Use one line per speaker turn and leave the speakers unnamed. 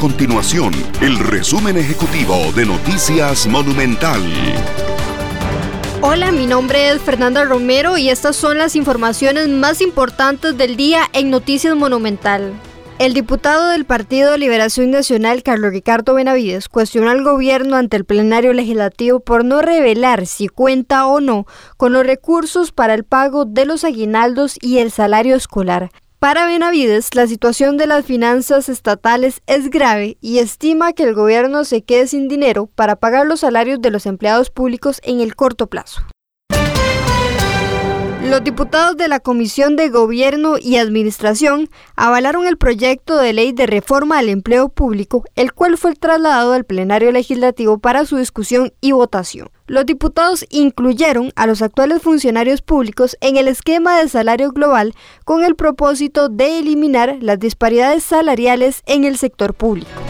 continuación el resumen ejecutivo de Noticias Monumental.
Hola, mi nombre es Fernanda Romero y estas son las informaciones más importantes del día en Noticias Monumental. El diputado del Partido Liberación Nacional, Carlos Ricardo Benavides, cuestionó al gobierno ante el plenario legislativo por no revelar si cuenta o no con los recursos para el pago de los aguinaldos y el salario escolar. Para Benavides, la situación de las finanzas estatales es grave y estima que el gobierno se quede sin dinero para pagar los salarios de los empleados públicos en el corto plazo. Los diputados de la Comisión de Gobierno y Administración avalaron el proyecto de ley de reforma al empleo público, el cual fue trasladado al plenario legislativo para su discusión y votación. Los diputados incluyeron a los actuales funcionarios públicos en el esquema de salario global con el propósito de eliminar las disparidades salariales en el sector público.